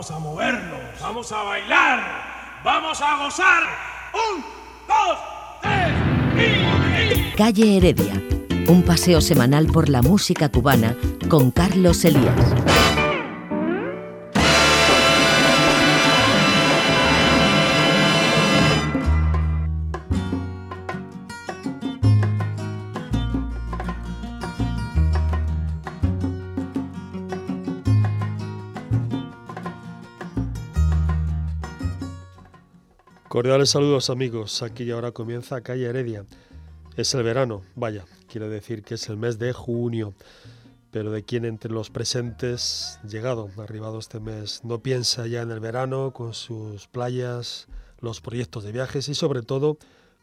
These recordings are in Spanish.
Vamos a movernos, vamos a bailar, vamos a gozar. Un, dos, tres y... Calle Heredia, un paseo semanal por la música cubana con Carlos Elías. Cordiales saludos amigos, aquí y ahora comienza Calle Heredia. Es el verano, vaya, quiero decir que es el mes de junio, pero de quien entre los presentes, llegado, arribado este mes, no piensa ya en el verano con sus playas, los proyectos de viajes y sobre todo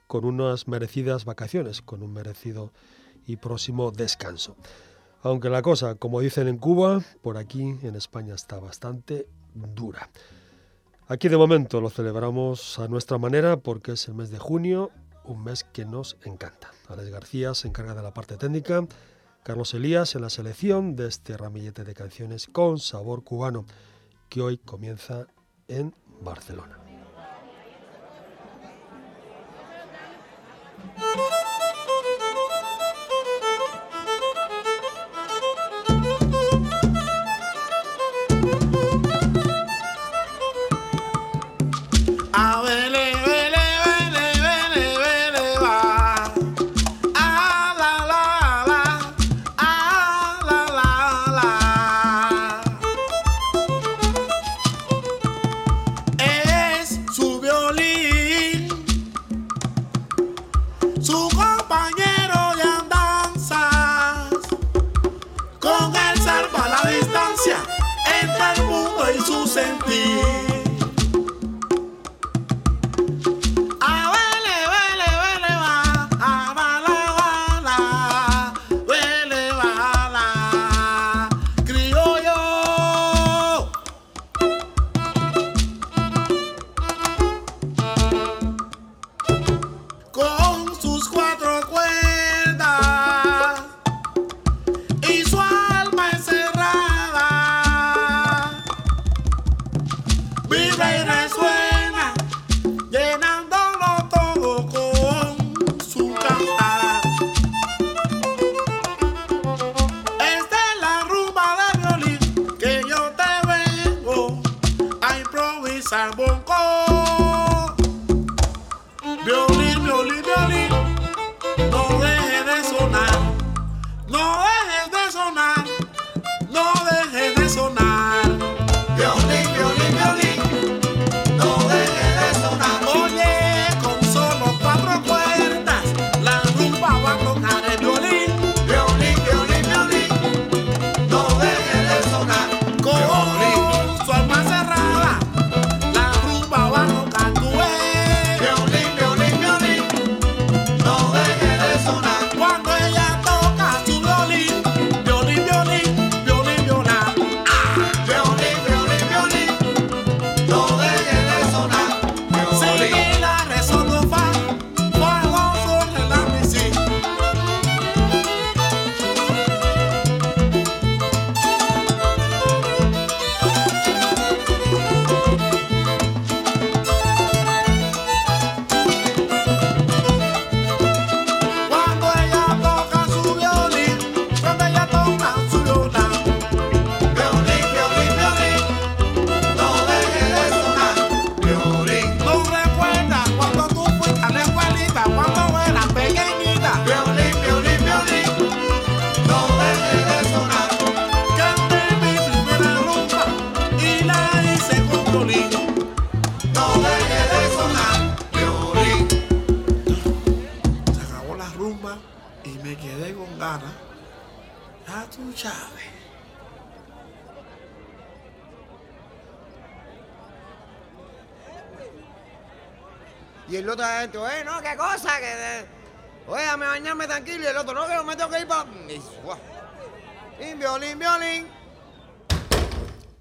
con unas merecidas vacaciones, con un merecido y próximo descanso. Aunque la cosa, como dicen en Cuba, por aquí en España está bastante dura. Aquí de momento lo celebramos a nuestra manera porque es el mes de junio, un mes que nos encanta. Alex García se encarga de la parte técnica, Carlos Elías en la selección de este ramillete de canciones con sabor cubano que hoy comienza en Barcelona.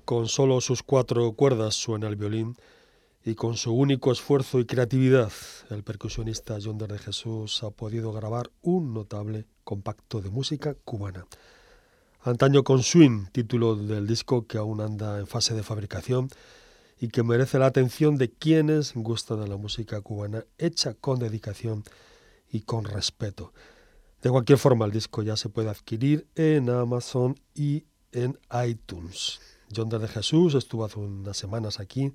Con solo sus cuatro cuerdas suena el violín y con su único esfuerzo y creatividad, el percusionista John de Jesús ha podido grabar un notable compacto de música cubana. Antaño con Swing, título del disco que aún anda en fase de fabricación y que merece la atención de quienes gustan de la música cubana hecha con dedicación y con respeto. De cualquier forma, el disco ya se puede adquirir en Amazon y en iTunes. John de Jesús estuvo hace unas semanas aquí,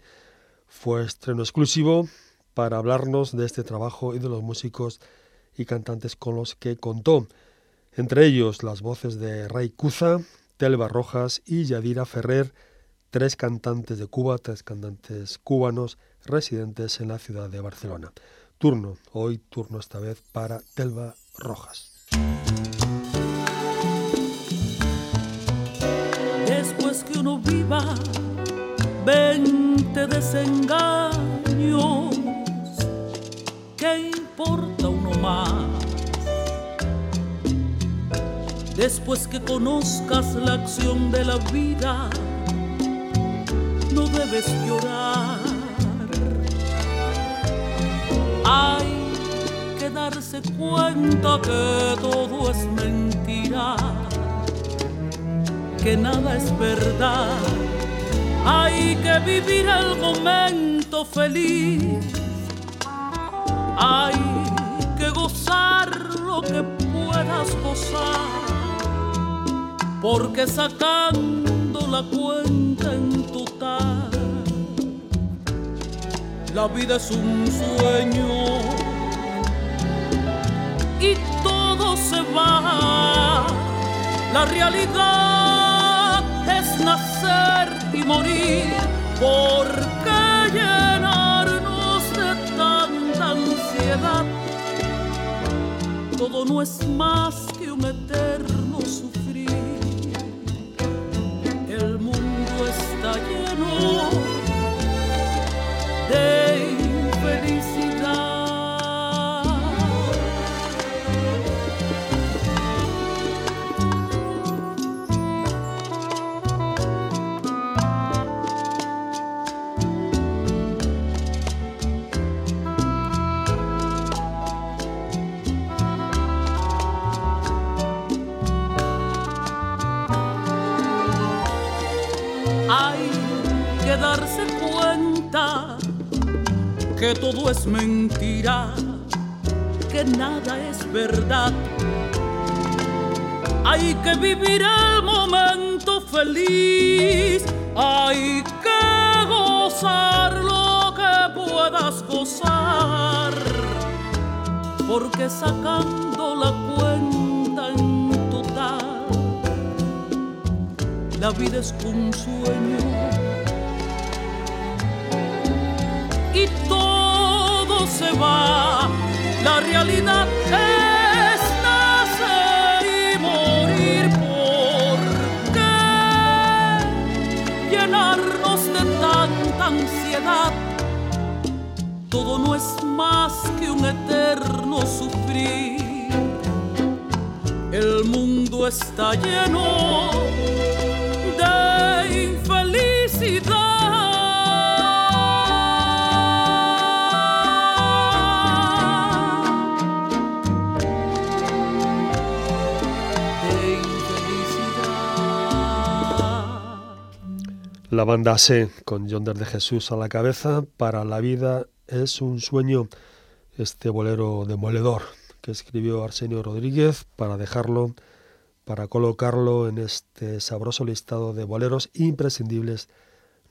fue estreno exclusivo para hablarnos de este trabajo y de los músicos y cantantes con los que contó, entre ellos las voces de Ray Cuza, Telva Rojas y Yadira Ferrer, tres cantantes de Cuba, tres cantantes cubanos residentes en la ciudad de Barcelona. Turno, hoy turno esta vez para Telva Rojas. Viva 20 desengaños, ¿qué importa uno más? Después que conozcas la acción de la vida, no debes llorar. Hay que darse cuenta que todo es mentira, que nada es verdad. Hay que vivir el momento feliz. Hay que gozar lo que puedas gozar, porque sacando la cuenta en total, la vida es un sueño y todo se va. La realidad nacer y morir, porque llenarnos de tanta ansiedad, todo no es más que un eterno todo es mentira, que nada es verdad. Hay que vivir el momento feliz, hay que gozar lo que puedas gozar, porque sacando la cuenta en total, la vida es un sueño se va. La realidad es nacer y morir porque llenarnos de tanta ansiedad. Todo no es más que un eterno sufrir. El mundo está lleno de infelicidad. La banda C, con Yonder de Jesús a la cabeza, para la vida es un sueño, este bolero demoledor que escribió Arsenio Rodríguez para dejarlo, para colocarlo en este sabroso listado de boleros imprescindibles,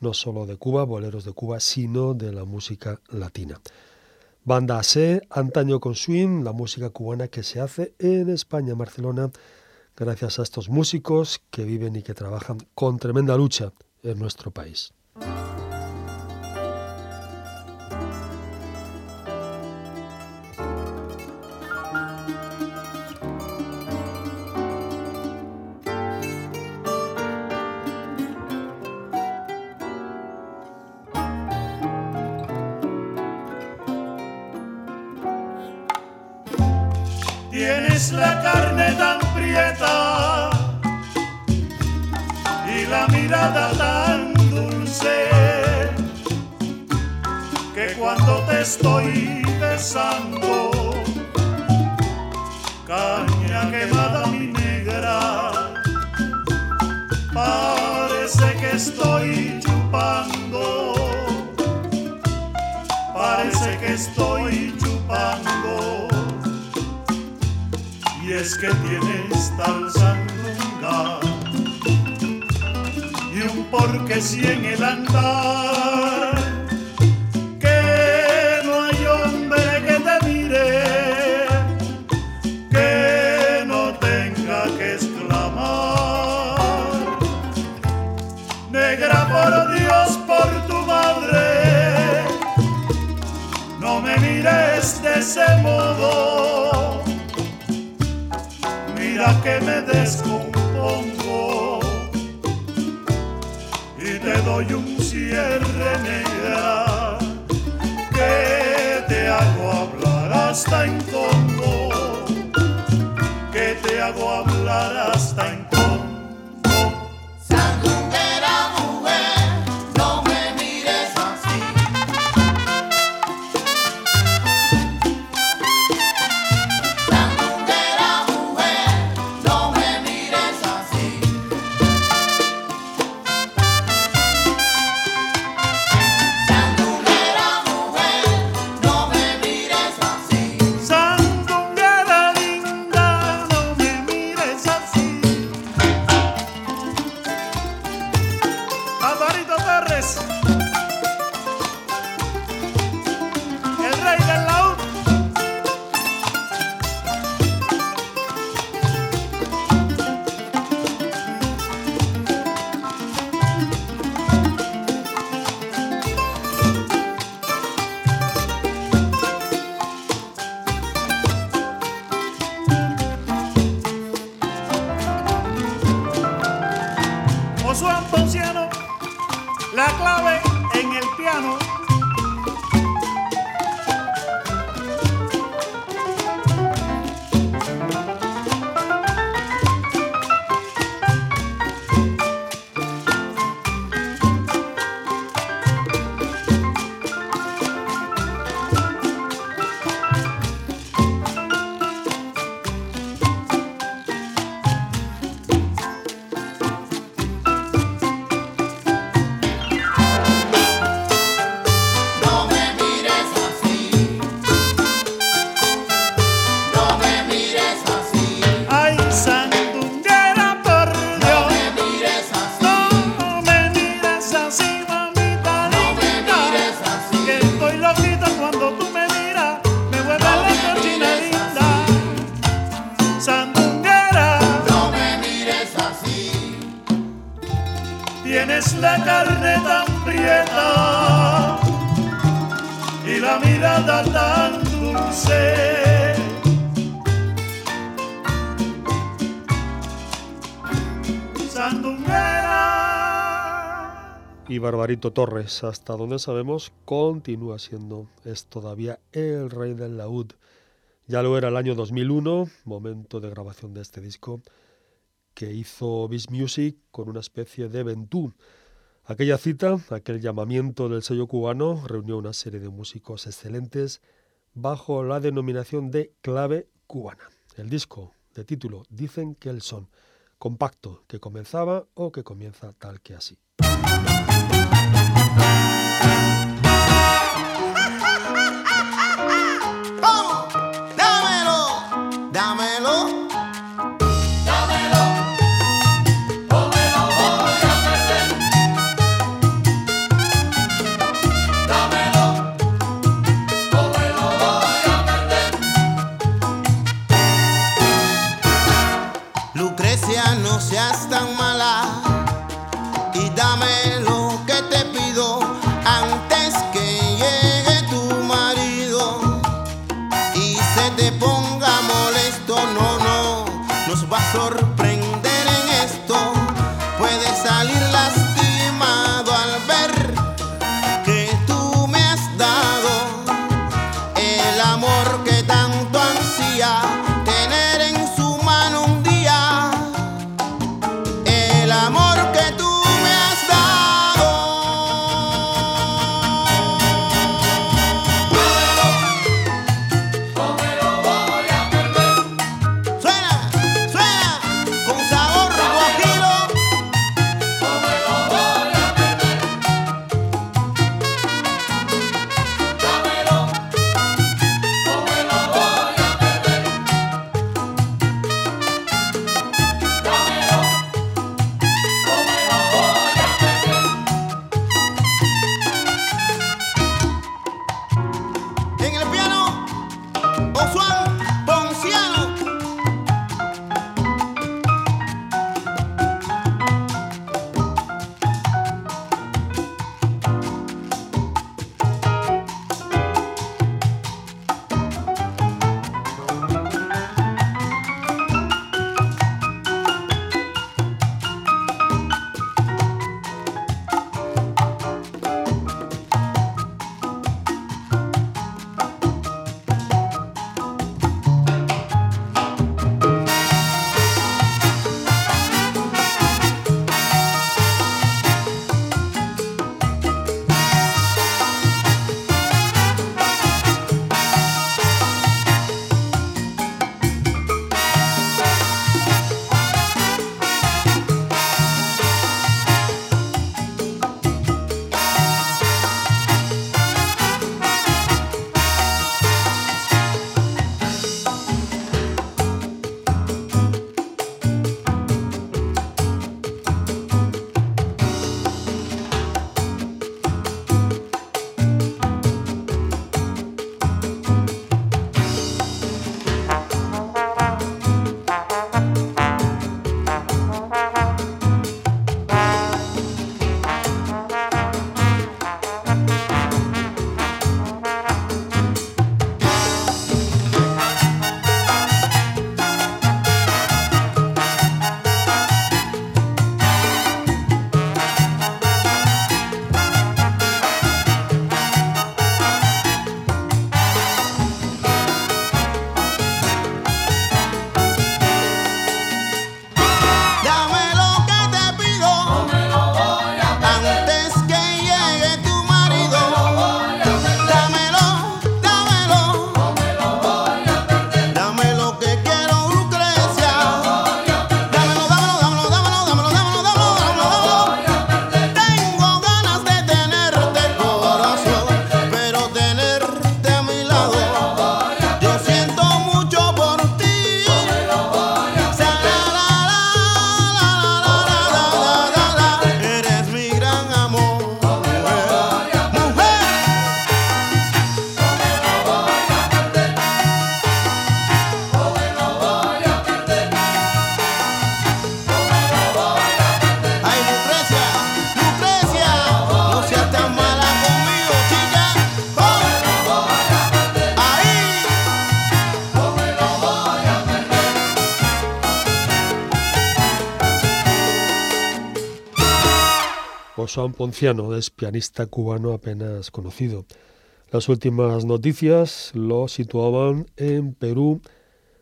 no solo de Cuba, boleros de Cuba, sino de la música latina. Banda C, antaño con swing, la música cubana que se hace en España, Barcelona, gracias a estos músicos que viven y que trabajan con tremenda lucha en nuestro país. que te hago hablar hasta. Alvarito Torres, hasta donde sabemos, continúa siendo, es todavía el rey del laúd. Ya lo era el año 2001, momento de grabación de este disco, que hizo Beast Music con una especie de ventú. Aquella cita, aquel llamamiento del sello cubano, reunió una serie de músicos excelentes bajo la denominación de clave cubana. El disco, de título, dicen que el son compacto que comenzaba o que comienza tal que así. te ponga molesto, no, no, nos va a sorprender. Josuán Ponciano es pianista cubano apenas conocido. Las últimas noticias lo situaban en Perú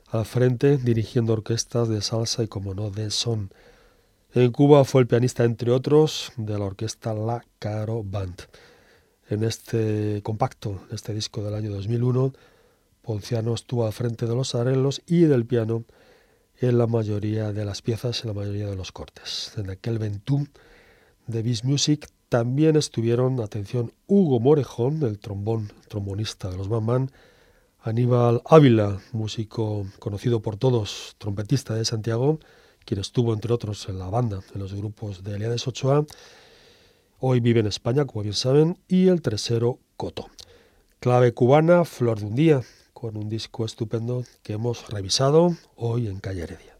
al frente dirigiendo orquestas de salsa y como no de son. En Cuba fue el pianista entre otros de la orquesta La Caro Band. En este compacto, este disco del año 2001, Ponciano estuvo al frente de los arreglos y del piano en la mayoría de las piezas, en la mayoría de los cortes. En aquel Ventú de Beast Music también estuvieron, atención, Hugo Morejón, el trombón, trombonista de los Man Aníbal Ávila, músico conocido por todos, trompetista de Santiago, quien estuvo, entre otros, en la banda, en los grupos de Eliades Ochoa. Hoy vive en España, como bien saben, y el tercero, Coto. Clave cubana, Flor de un Día, con un disco estupendo que hemos revisado hoy en Calle Heredia.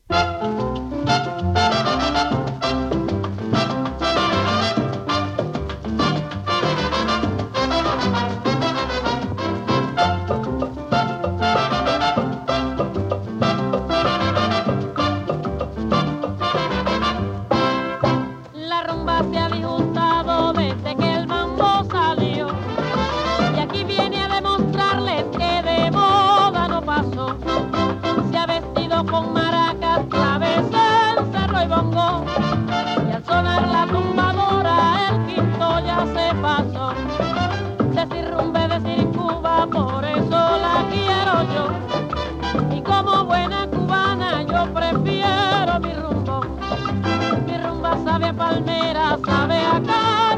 clave a casa.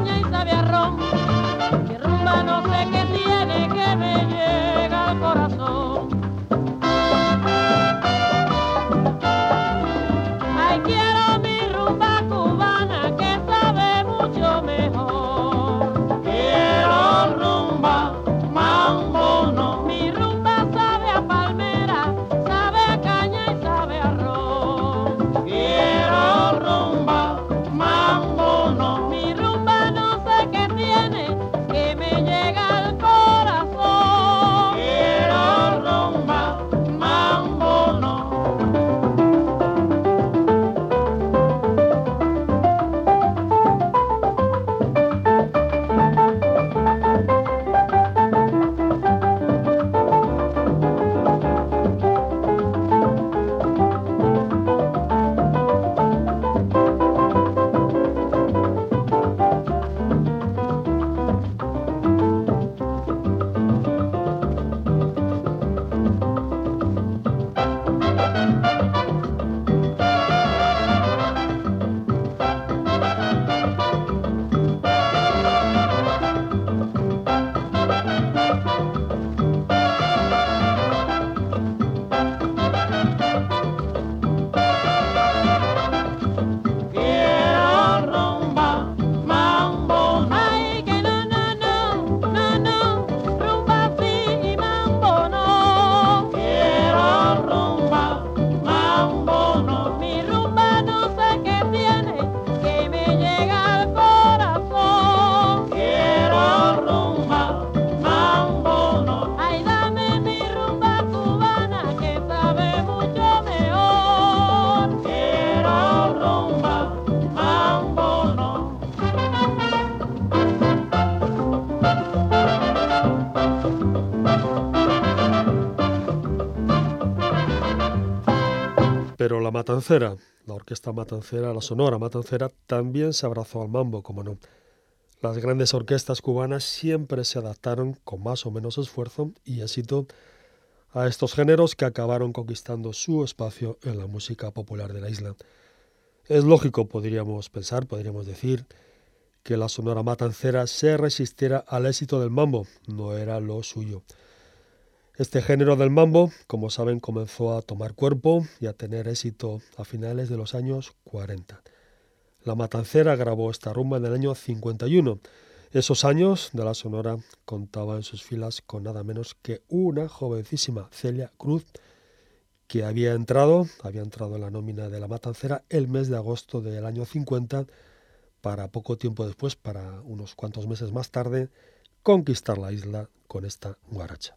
La orquesta Matancera, la Sonora Matancera, también se abrazó al mambo, como no. Las grandes orquestas cubanas siempre se adaptaron con más o menos esfuerzo y éxito a estos géneros que acabaron conquistando su espacio en la música popular de la isla. Es lógico, podríamos pensar, podríamos decir, que la Sonora Matancera se resistiera al éxito del mambo, no era lo suyo. Este género del mambo, como saben, comenzó a tomar cuerpo y a tener éxito a finales de los años 40. La Matancera grabó esta rumba en el año 51. Esos años de la Sonora contaba en sus filas con nada menos que una jovencísima Celia Cruz, que había entrado, había entrado en la nómina de la Matancera el mes de agosto del año 50, para poco tiempo después, para unos cuantos meses más tarde, conquistar la isla con esta guaracha.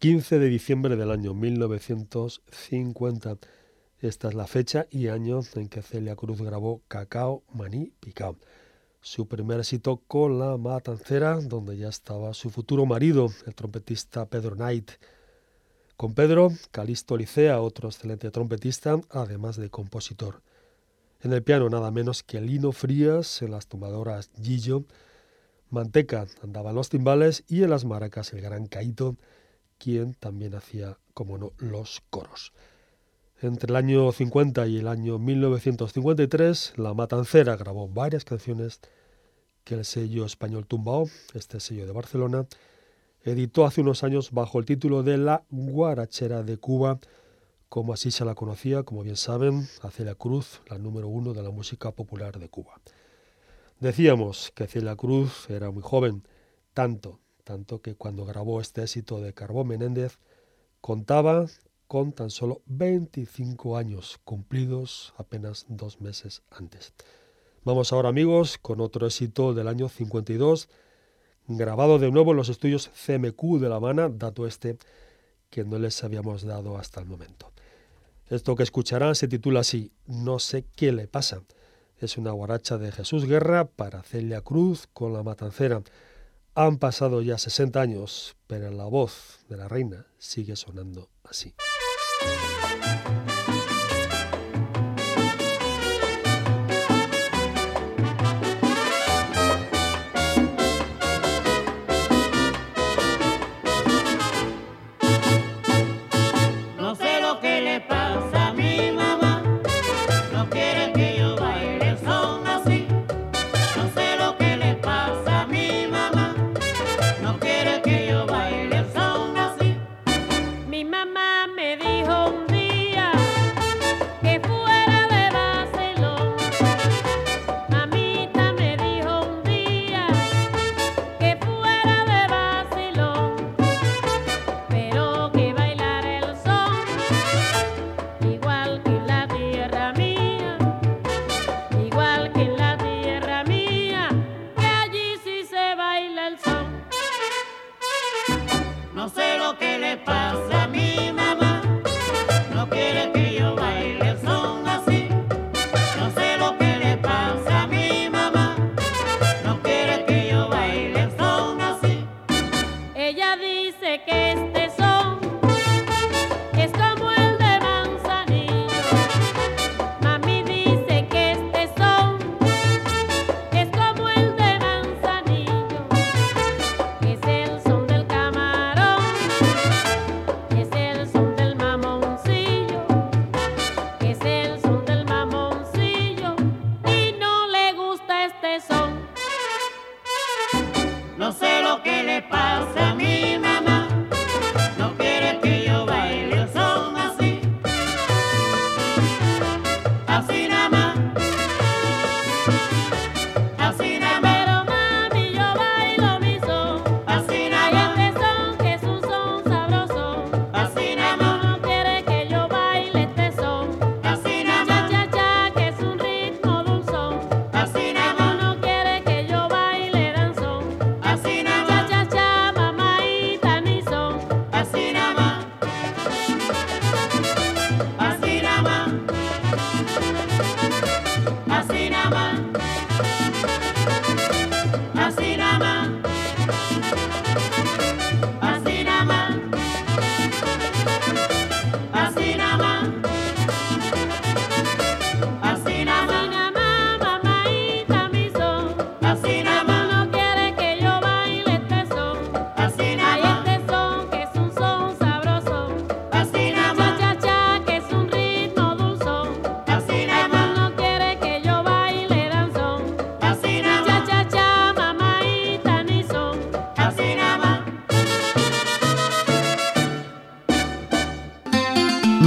15 de diciembre del año 1950. Esta es la fecha y año en que Celia Cruz grabó Cacao, Maní, Picao. Su primer éxito con la Matancera, donde ya estaba su futuro marido, el trompetista Pedro Knight. Con Pedro, Calisto Licea, otro excelente trompetista, además de compositor. En el piano nada menos que Lino Frías, en las tumbadoras Gillo, Manteca andaba los timbales y en las maracas el gran Caito, quien también hacía, como no, los coros. Entre el año 50 y el año 1953, La Matancera grabó varias canciones que el sello español Tumbao, este sello de Barcelona, editó hace unos años bajo el título de La Guarachera de Cuba, como así se la conocía, como bien saben, Celia Cruz, la número uno de la música popular de Cuba. Decíamos que Celia Cruz era muy joven, tanto, tanto que cuando grabó este éxito de Carbón Menéndez, contaba con tan solo 25 años cumplidos apenas dos meses antes. Vamos ahora amigos con otro éxito del año 52, grabado de nuevo en los estudios CMQ de La Habana, dato este que no les habíamos dado hasta el momento. Esto que escucharán se titula así, No sé qué le pasa es una guaracha de Jesús Guerra para Celia Cruz con la matancera. Han pasado ya 60 años, pero la voz de la reina sigue sonando así.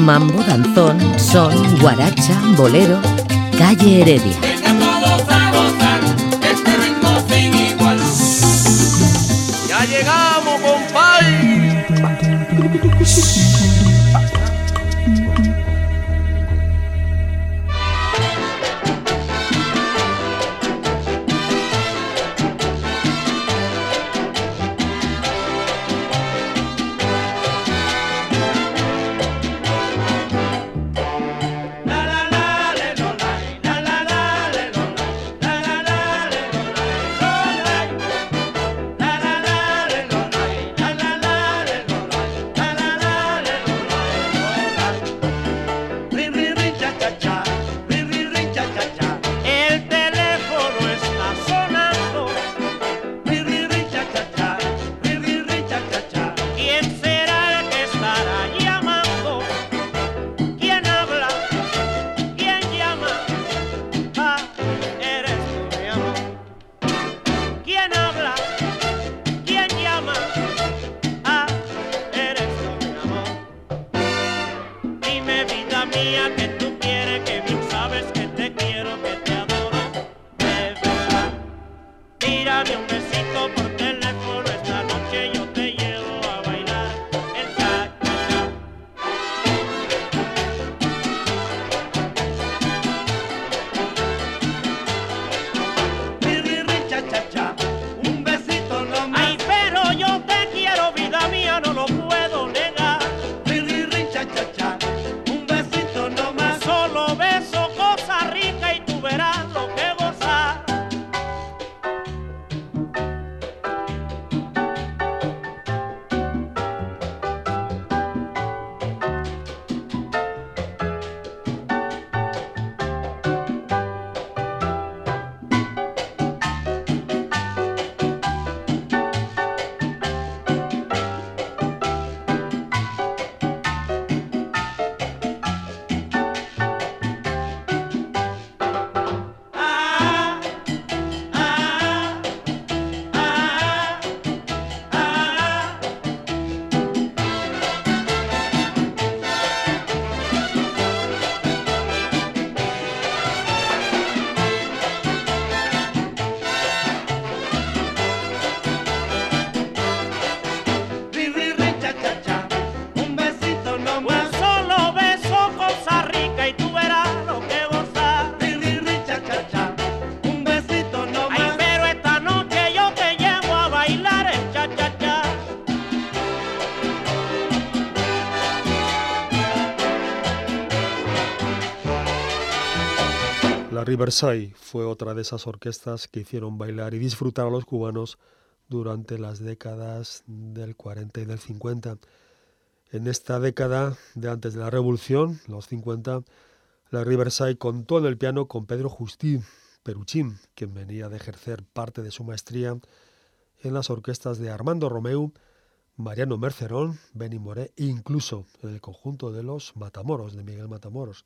mambo, danzón, son, guaracha, bolero, calle Heredia. Ya llegamos, compadre. Riverside fue otra de esas orquestas que hicieron bailar y disfrutar a los cubanos durante las décadas del 40 y del 50. En esta década de antes de la Revolución, los 50, la Riverside contó en el piano con Pedro Justín Peruchín, quien venía de ejercer parte de su maestría en las orquestas de Armando Romeu, Mariano Mercerón, Benny Moré e incluso en el conjunto de los Matamoros, de Miguel Matamoros.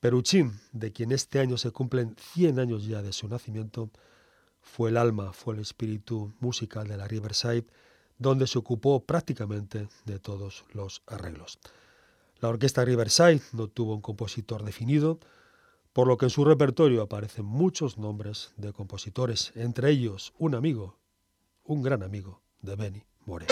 Peruchín, de quien este año se cumplen 100 años ya de su nacimiento, fue el alma, fue el espíritu musical de la Riverside, donde se ocupó prácticamente de todos los arreglos. La orquesta Riverside no tuvo un compositor definido, por lo que en su repertorio aparecen muchos nombres de compositores, entre ellos un amigo, un gran amigo de Benny Moré.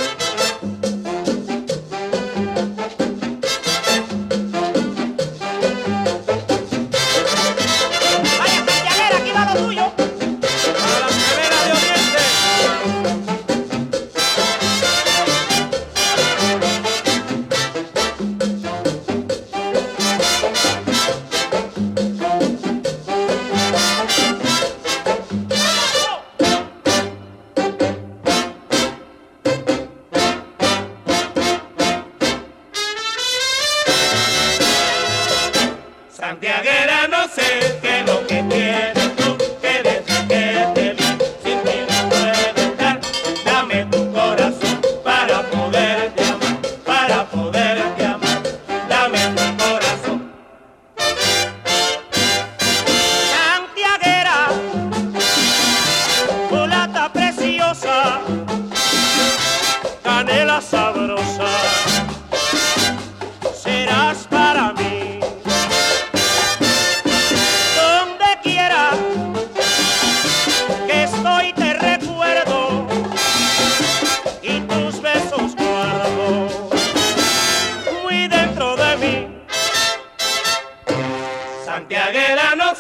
Santiaguera, no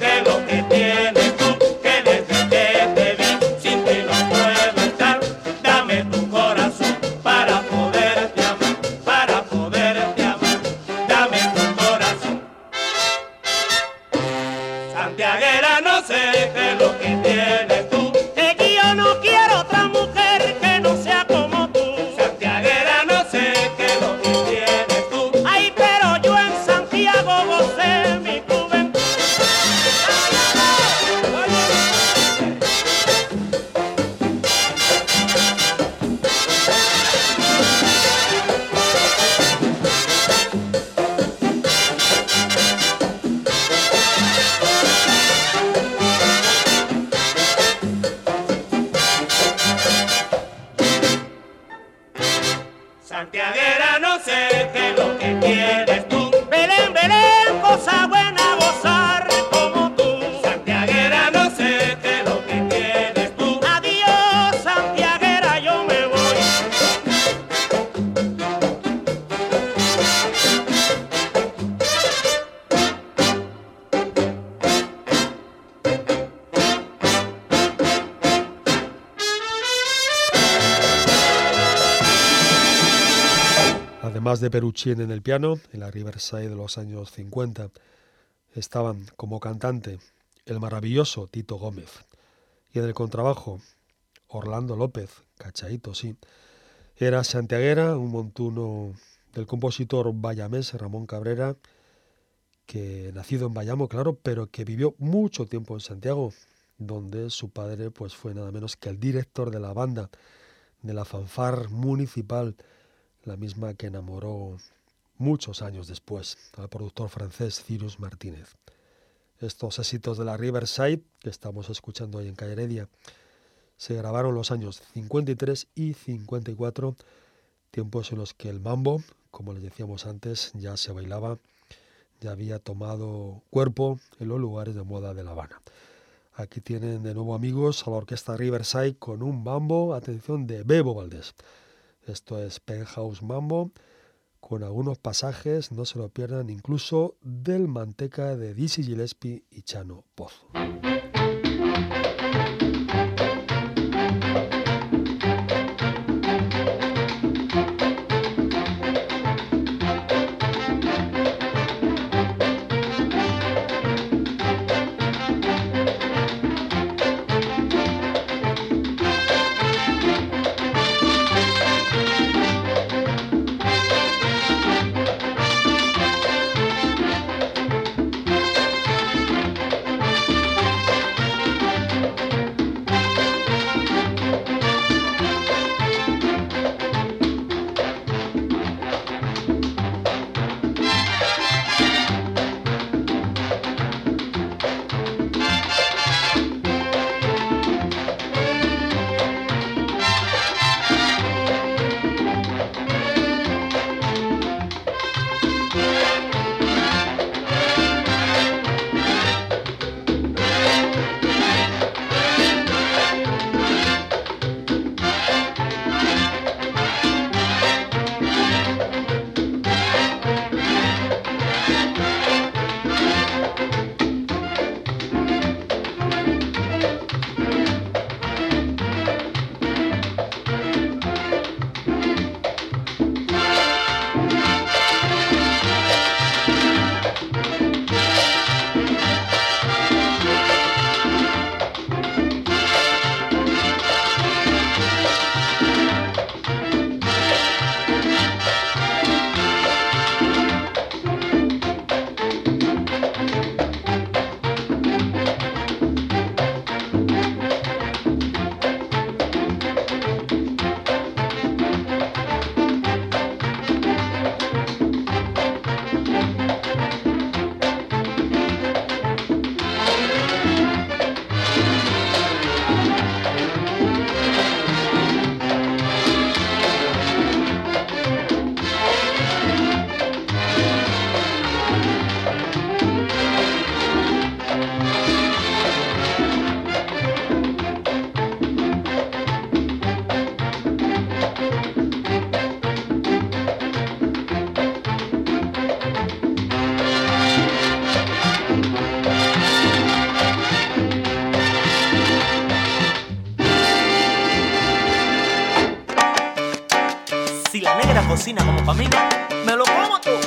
qué es lo que En el piano, en la Riverside de los años 50 estaban como cantante el maravilloso Tito Gómez y en el contrabajo Orlando López, cachaito sí. Era santiaguera, un montuno del compositor bayamés Ramón Cabrera, que nacido en Bayamo, claro, pero que vivió mucho tiempo en Santiago, donde su padre pues fue nada menos que el director de la banda de la fanfar municipal la misma que enamoró muchos años después al productor francés Cyrus Martínez. Estos éxitos de la Riverside que estamos escuchando hoy en Calle Heredia se grabaron los años 53 y 54, tiempos en los que el mambo, como les decíamos antes, ya se bailaba, ya había tomado cuerpo en los lugares de moda de La Habana. Aquí tienen de nuevo amigos a la orquesta Riverside con un mambo, atención, de Bebo Valdés. Esto es Penthouse Mambo, con algunos pasajes, no se lo pierdan, incluso del Manteca de Dizzy Gillespie y Chano Pozo.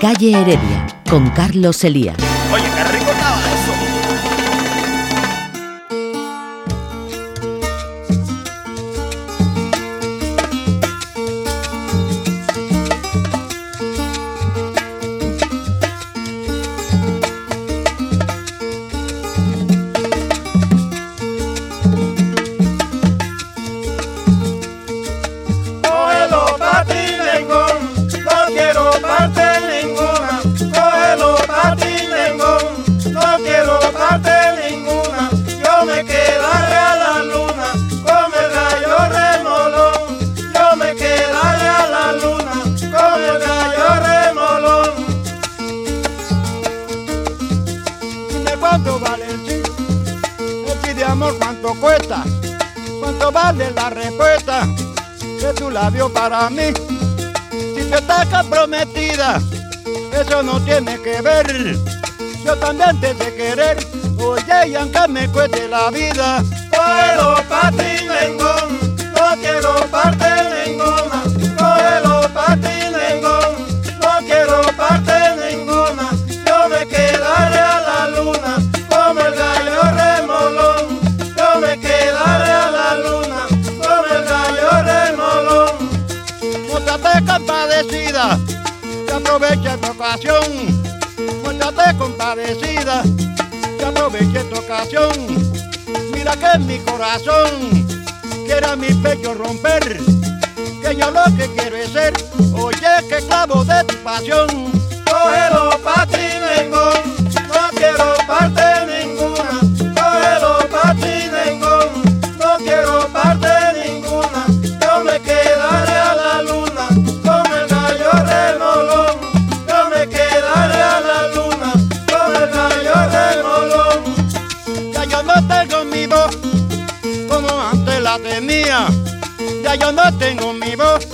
Calle Heredia, con Carlos Elías. Oye, qué tiene que ver. Yo también te sé querer, oye, y aunque me cueste la vida, Cógelo pa' ti, nengón, Mira que mi corazón quiera mi pecho romper, que yo lo que quiero es ser, oye, que clavo de tu pasión. Tengo mi voz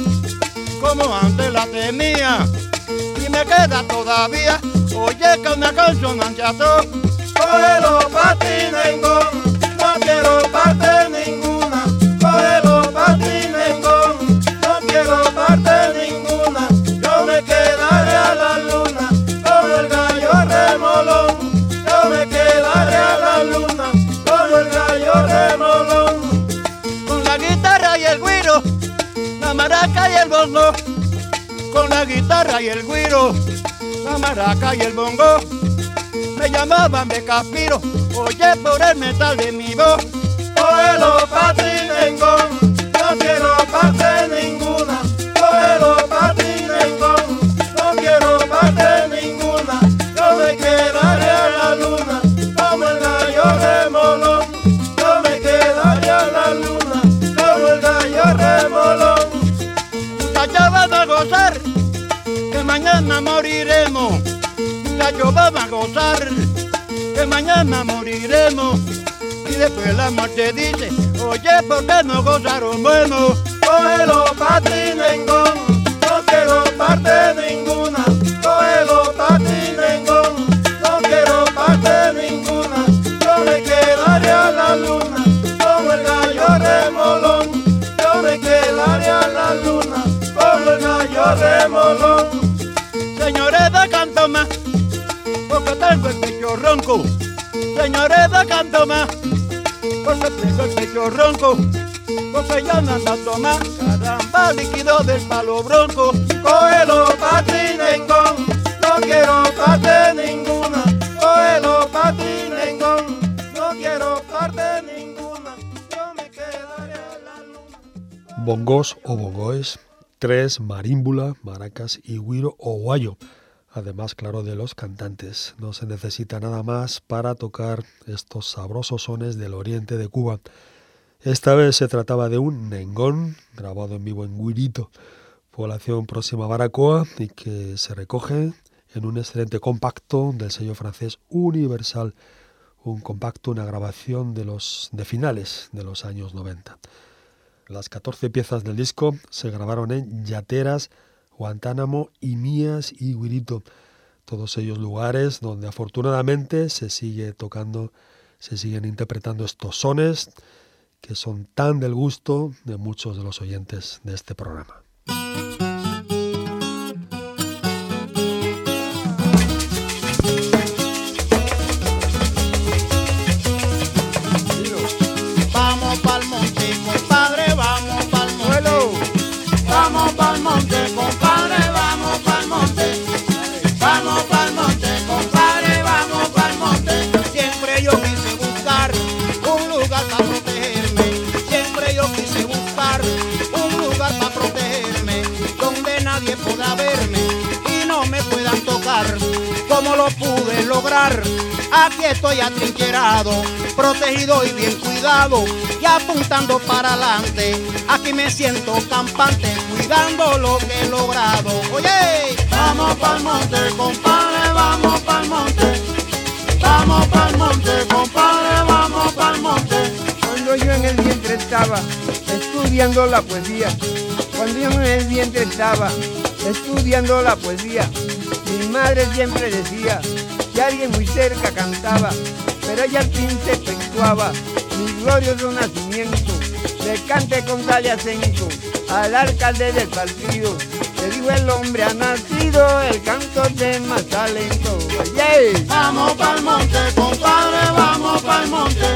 como antes la tenía. Y me queda todavía, oye, que una consonancia to. Cógelo pa' ti, guitarra y el güiro, la maraca y el bongo. Me llamaban de Caspiro, oye, por el metal de mi voz. Cógelo pa' ti, nengón, no quiero parte ninguna. Moriremos. Y después la muerte dice, oye, ¿por qué no gozaron bueno? Cógelo pa' ti, nengón, no quiero parte ninguna. Cógelo pa' ti, nengón, no quiero parte ninguna. Yo me quedaré a la luna como el gallo remolón. Yo me quedaré a la luna como el gallo remolón. Señores de canto más, porque tengo el pecho ronco. Señores de canto más, porque tengo el pecho ronco. Porque ya no ando a tomar, caramba, líquido del palo bronco. Cógelo pa' ti, no quiero parte ninguna. Cógelo pa' ti, nengón, no quiero parte ninguna. Yo me quedaré a la luna. Bongos o bongoes, tres, marímbula, maracas y guiro o guayo. Además, claro, de los cantantes. No se necesita nada más para tocar estos sabrosos sones del oriente de Cuba. Esta vez se trataba de un nengón, grabado en vivo en Guirito, población próxima a Baracoa, y que se recoge en un excelente compacto del sello francés Universal, un compacto, una grabación de los de finales de los años 90. Las 14 piezas del disco se grabaron en Yateras, Guantánamo, Imías y Guirito, todos ellos lugares donde afortunadamente se sigue tocando, se siguen interpretando estos sones que son tan del gusto de muchos de los oyentes de este programa. Pude lograr. Aquí estoy atrincherado, protegido y bien cuidado, y apuntando para adelante. Aquí me siento campante, cuidando lo que he logrado. Oye, vamos pa'l monte, compadre, vamos pa'l monte. Vamos pa'l monte, compadre, vamos pa'l monte. Cuando yo en el vientre estaba estudiando la poesía, cuando yo en el vientre estaba estudiando la poesía, mi madre siempre decía que alguien muy cerca cantaba, pero ella al fin se efectuaba mi glorioso nacimiento. Le cante con tal acento al alcalde del partido. Le digo el hombre ha nacido, el canto de más talento. Oye, Vamos pa'l monte, compadre, vamos pa'l monte.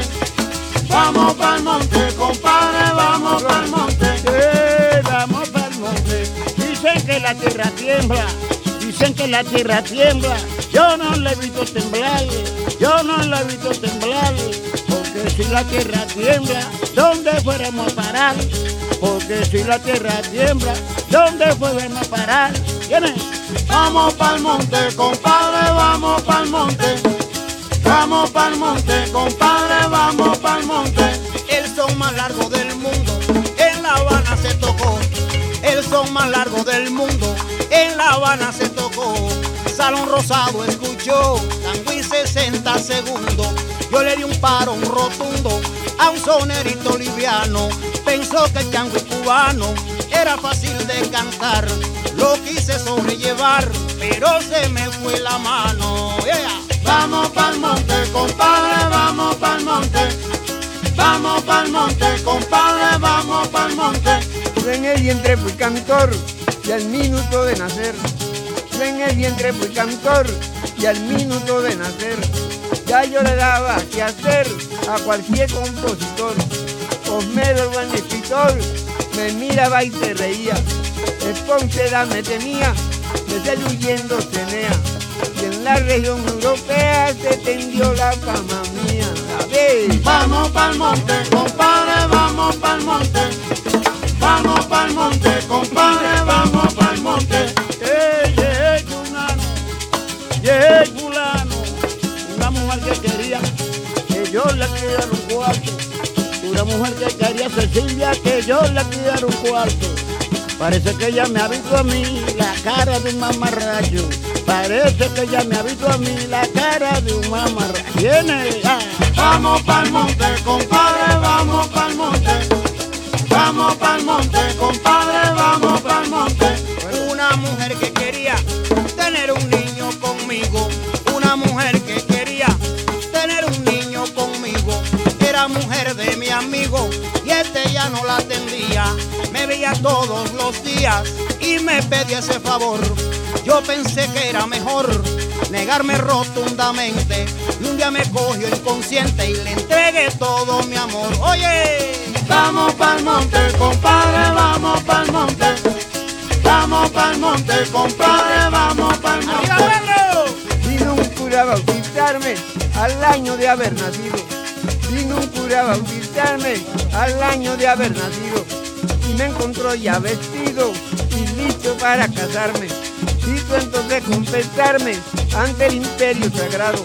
Vamos pa'l monte, compadre, vamos pa'l monte. Eh, vamos pa'l monte. Dicen que la tierra tiembla, dicen que la tierra tiembla. Yo no la he visto temblar, yo no la he visto temblar. Porque si la tierra tiembla, ¿dónde fuéramos a parar? Porque si la tierra tiembla, ¿dónde fuéramos a parar? ¿Quién Vamos pa'l monte, compadre, vamos pa'l monte. Vamos pa'l monte, compadre, vamos pa'l monte. el son más largo del mundo, en La Habana se tocó. El son más largo del mundo, La Habana se tocó. Salón Rosado escuchó, tango y 60 segundos. Yo le di un paro, un rotundo, a un sonerito liviano. Pensó que el tango cubano era fácil de cantar. Lo quise sobrellevar, pero se me fue la mano. Yeah. Vamos pa'l monte, compadre, vamos pa'l monte. Vamos pa'l monte, compadre, vamos pa'l monte. en el vientre fui cantor y al minuto de nacer. Yo en el vientre fui cantor y al minuto de nacer. Ya yo le daba que hacer a cualquier compositor. Osmedo, buen escritor, me miraba y se reía. Esponceda me temía, el huyendo cenea. Y en la región europea se tendió la fama Vamos pa'l monte, compadre, vamos pa'l monte. Vamos pa'l monte, compadre, vamos pa'l monte. ¡Ey, ey, fulano! ¡Ey, fulano! Una mujer que quería que yo le criara un cuarto. Una mujer que quería Cecilia que yo le criara un cuarto. Parece que ella me ha visto a mí la cara de un mamarracho. Parece que ella me ha visto a mí la cara de un mamarracho. ¿Quién es? Ah. Vamos pa'l monte, compadre, vamos pa'l monte. Vamos pa'l monte, compadre, vamos pa'l monte. Una mujer que quería tener un niño conmigo. Una mujer que quería tener un niño conmigo. Era mujer de mi amigo y este ya no la atendía. Me veía todos los días y me pedía ese favor. Yo pensé que era mejor negarme rotundamente. Y un día me cogió inconsciente y le entregué todo mi amor. Oye, Vamos pa'l monte, compadre, vamos pa'l monte. Vamos pa'l monte, compadre, vamos pa'l monte. Vino un cura a bautizarme al año de haber nacido. Vino un cura a bautizarme al año de haber nacido. Y me encontró ya vestido y listo para casarme. Quiso entonces confesarme ante el imperio sagrado.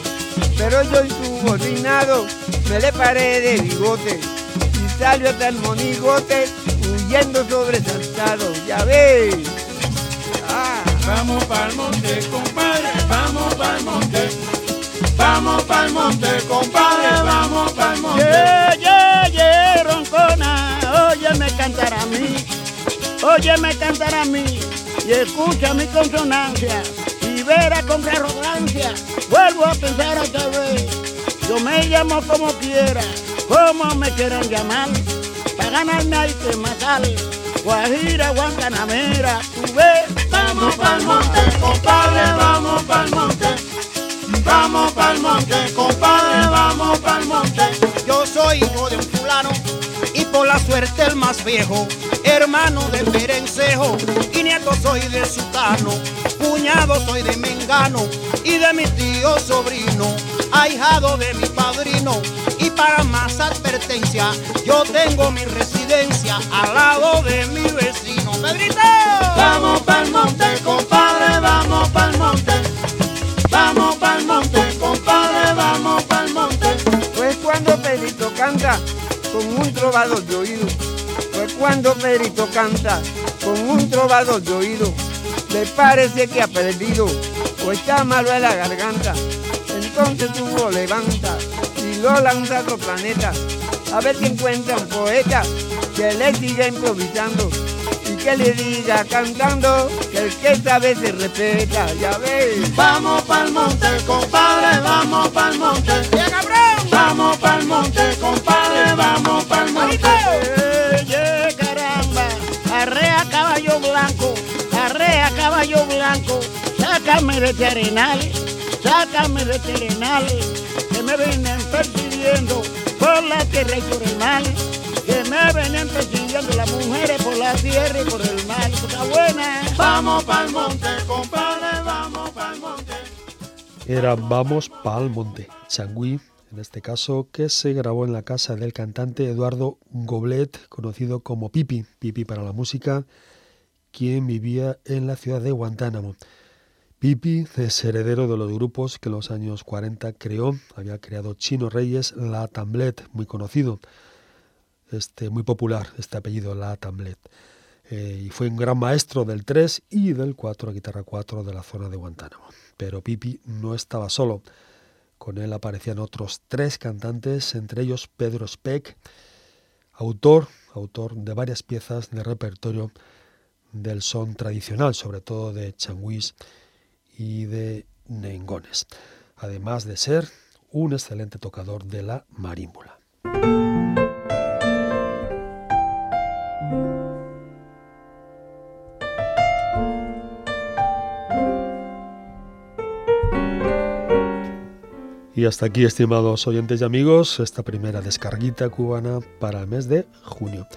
Pero yo insubordinado me le paré de bigote y salió hasta el monigote huyendo sobresaltado. Ya ves. Ah. Vamos pa'l monte, compadre, vamos pa'l monte. Vamos pa'l monte, compadre, vamos pa'l monte. Ye, ye, ye, roncona, óyeme cantar a mí, óyeme cantar a mí, y escucha mi consonancia, con arrogancia, vuelvo a pensar otra vez, yo me llamo como quiera, como me quieran llamar, para ganarme hay que matar, Guajira, Guantanamera, tú ves, Vamos pa'l monte, compadre, vamos pa'l monte. Vamos pa'l monte, compadre, vamos pa'l monte. Yo soy hijo de un fulano Tuvo la suerte el más viejo, hermano de Perencejo, y nieto soy de Sutano, cuñado soy de Mengano, y de mi tío sobrino, ahijado de mi padrino, y para más advertencia, yo tengo mi residencia al lado de mi vecino. ¡Pedrito! Vamos pa'l monte, compadre, vamos pa'l monte, vamos pa'l monte, compadre, vamos pa'l monte. Pues cuando Pedrito canta, trovador de oído. Pues cuando Pedrito canta con un trovador de oído, le parece que ha perdido o está malo en la garganta. Entonces tú lo levantas y lo lanza a otro planeta. A ver si encuentra un poeta que le siga improvisando y que le diga cantando que el que sabe se respeta. Ya ves. Vamos pa'l monte, compadre, vamos pa'l monte. Vamos pa'l monte, compadre, vamos pa'l monte. Oye, caramba, arrea caballo blanco, arrea caballo blanco, sácame de este arenal, sácame de este arenal, que me vienen persiguiendo por la tierra y por el mar, que me vienen persiguiendo las mujeres por la tierra y por el mar, cosa buena. Vamos pa'l monte, compadre, vamos pa'l monte. Era Vamos pa'l monte, Changui, en este caso, que se grabó en la casa del cantante Eduardo Goblet, conocido como Pipi, Pipi para la música, quien vivía en la ciudad de Guantánamo. Pipi es heredero de los grupos que en los años 40 creó, había creado Chino Reyes, La Tamblet, muy conocido, este, muy popular este apellido, La Tamblet. Eh, y fue un gran maestro del 3 y del 4, guitarra 4 de la zona de Guantánamo. Pero Pipi no estaba solo. Con él aparecían otros tres cantantes, entre ellos Pedro Speck, autor, autor de varias piezas de repertorio del son tradicional, sobre todo de changuis y de nengones, además de ser un excelente tocador de la marímbula. Y hasta aquí, estimados oyentes y amigos, esta primera descarguita cubana para el mes de junio.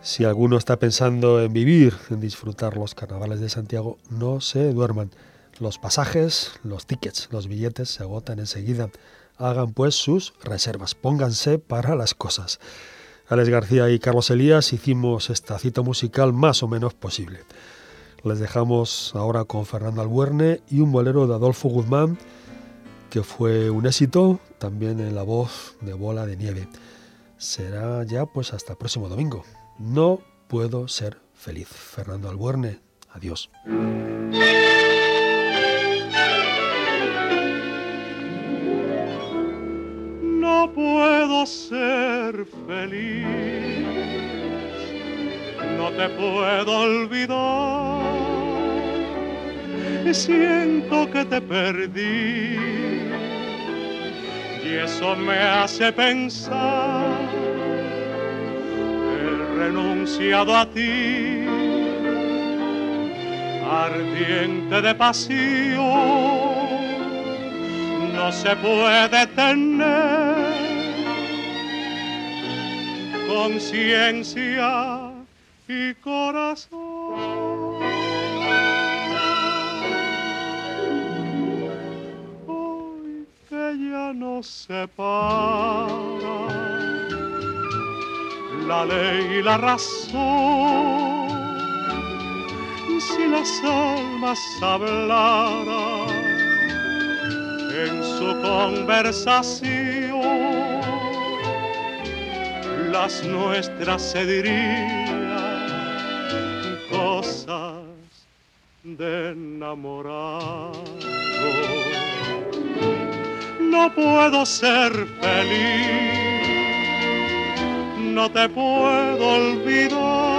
Si alguno está pensando en vivir, en disfrutar los carnavales de Santiago, no se duerman. Los pasajes, los tickets, los billetes se agotan enseguida. Hagan pues sus reservas, pónganse para las cosas. Alex García y Carlos Elías hicimos esta cita musical más o menos posible. Les dejamos ahora con Fernando Albuerne y un bolero de Adolfo Guzmán que fue un éxito también en la voz de Bola de Nieve. Será ya pues hasta el próximo domingo. No puedo ser feliz. Fernando Albuerne, adiós. No puedo ser feliz, no te puedo olvidar. Siento que te perdí y eso me hace pensar. He renunciado a ti, ardiente de pasión no se puede tener conciencia y corazón. Ya nos separa la ley y la razón, si las almas hablaran en su conversación las nuestras se dirían cosas de enamorado. No puedo ser feliz, no te puedo olvidar.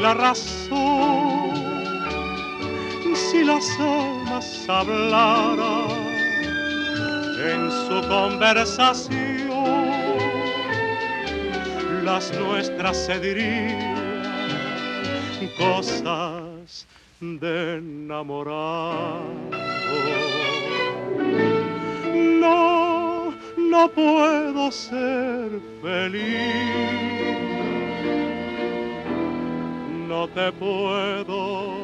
La razón, si las almas hablaran en su conversación las nuestras se dirían cosas de enamorado. No, no puedo ser feliz. No te puedo